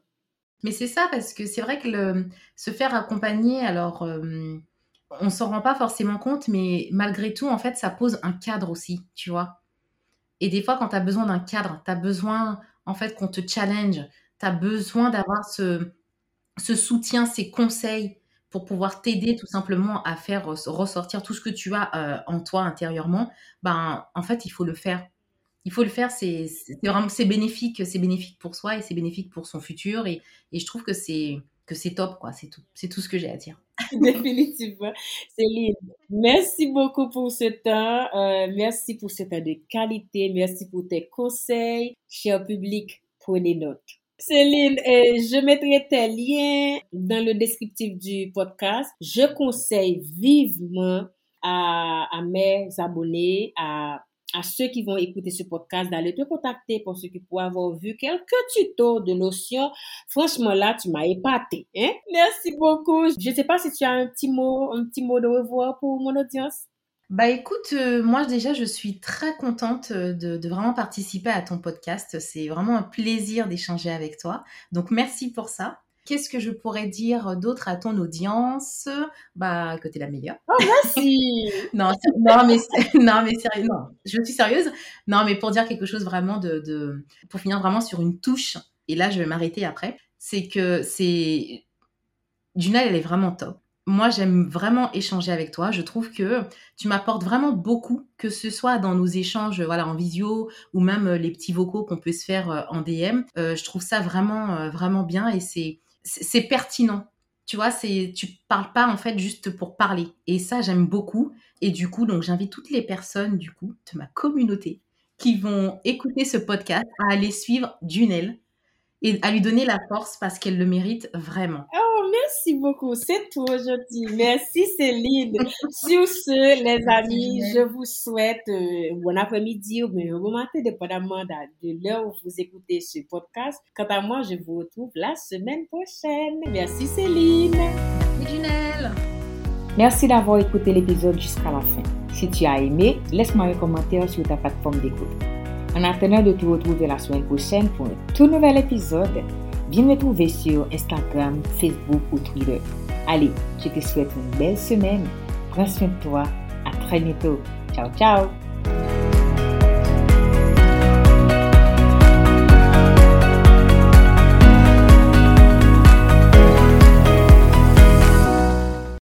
Mais c'est ça, parce que c'est vrai que se faire accompagner, alors, euh, on s'en rend pas forcément compte, mais malgré tout, en fait, ça pose un cadre aussi, tu vois? Et des fois, quand tu as besoin d'un cadre, tu as besoin, en fait, qu'on te challenge, tu as besoin d'avoir ce, ce soutien, ces conseils, pour pouvoir t'aider tout simplement à faire ressortir tout ce que tu as euh, en toi intérieurement, ben en fait il faut le faire. Il faut le faire, c'est bénéfique, c'est bénéfique pour soi et c'est bénéfique pour son futur et, et je trouve que c'est que c'est top quoi, c'est tout, c'est tout ce que j'ai à dire. Définitivement, Céline. Merci beaucoup pour ce temps, euh, merci pour ce temps de qualité, merci pour tes conseils, cher public, prenez note. Céline, euh, je mettrai tes liens dans le descriptif du podcast. Je conseille vivement à, mes abonnés, à, ceux qui vont écouter ce podcast d'aller te contacter pour ceux qui pourraient avoir vu quelques tutos de notions. Franchement, là, tu m'as épaté. Hein? Merci beaucoup. Je ne sais pas si tu as un petit mot, un petit mot de revoir pour mon audience. Bah écoute, euh, moi déjà je suis très contente euh, de, vraiment participer à ton podcast. C'est vraiment un plaisir d'échanger avec toi. Donc merci pour ça. Qu'est-ce que je pourrais dire d'autre à ton audience? Bah que t'es la meilleure. Oh merci non, non mais non mais sérieux, non, je suis sérieuse. Non mais pour dire quelque chose vraiment de, pour finir vraiment sur une touche. Et là je vais m'arrêter après. C'est que c'est Junal elle est vraiment top moi, j'aime vraiment échanger avec toi. Je trouve que tu m'apportes vraiment beaucoup, que ce soit dans nos échanges voilà, en visio ou même euh, les petits vocaux qu'on peut se faire euh, en DM. Euh, je trouve ça vraiment, vraiment bien et c'est, c'est pertinent. Tu vois, c'est, tu parles pas en fait juste pour parler. Et ça, j'aime beaucoup. Et du coup, donc, j'invite toutes les personnes, du coup, de ma communauté qui vont écouter ce podcast à aller suivre Dunel et à lui donner la force parce qu'elle le mérite vraiment. Oh, merci beaucoup. C'est tout aujourd'hui. Merci Céline. Sur ce, les amis, je vous souhaite euh, bon après-midi ou bien bon matin, dépendamment de l'heure où vous écoutez ce podcast. Quant à moi, je vous retrouve la semaine prochaine. Merci Céline. Merci Junelle. Merci d'avoir écouté l'épisode jusqu'à la fin. Si tu as aimé, laisse-moi un commentaire sur ta plateforme d'écoute. En attendant de te retrouver la semaine prochaine pour un tout nouvel épisode, viens me trouver sur Instagram, Facebook ou Twitter. Allez, je te souhaite une belle semaine. Prends soin de toi. À très bientôt. Ciao, ciao.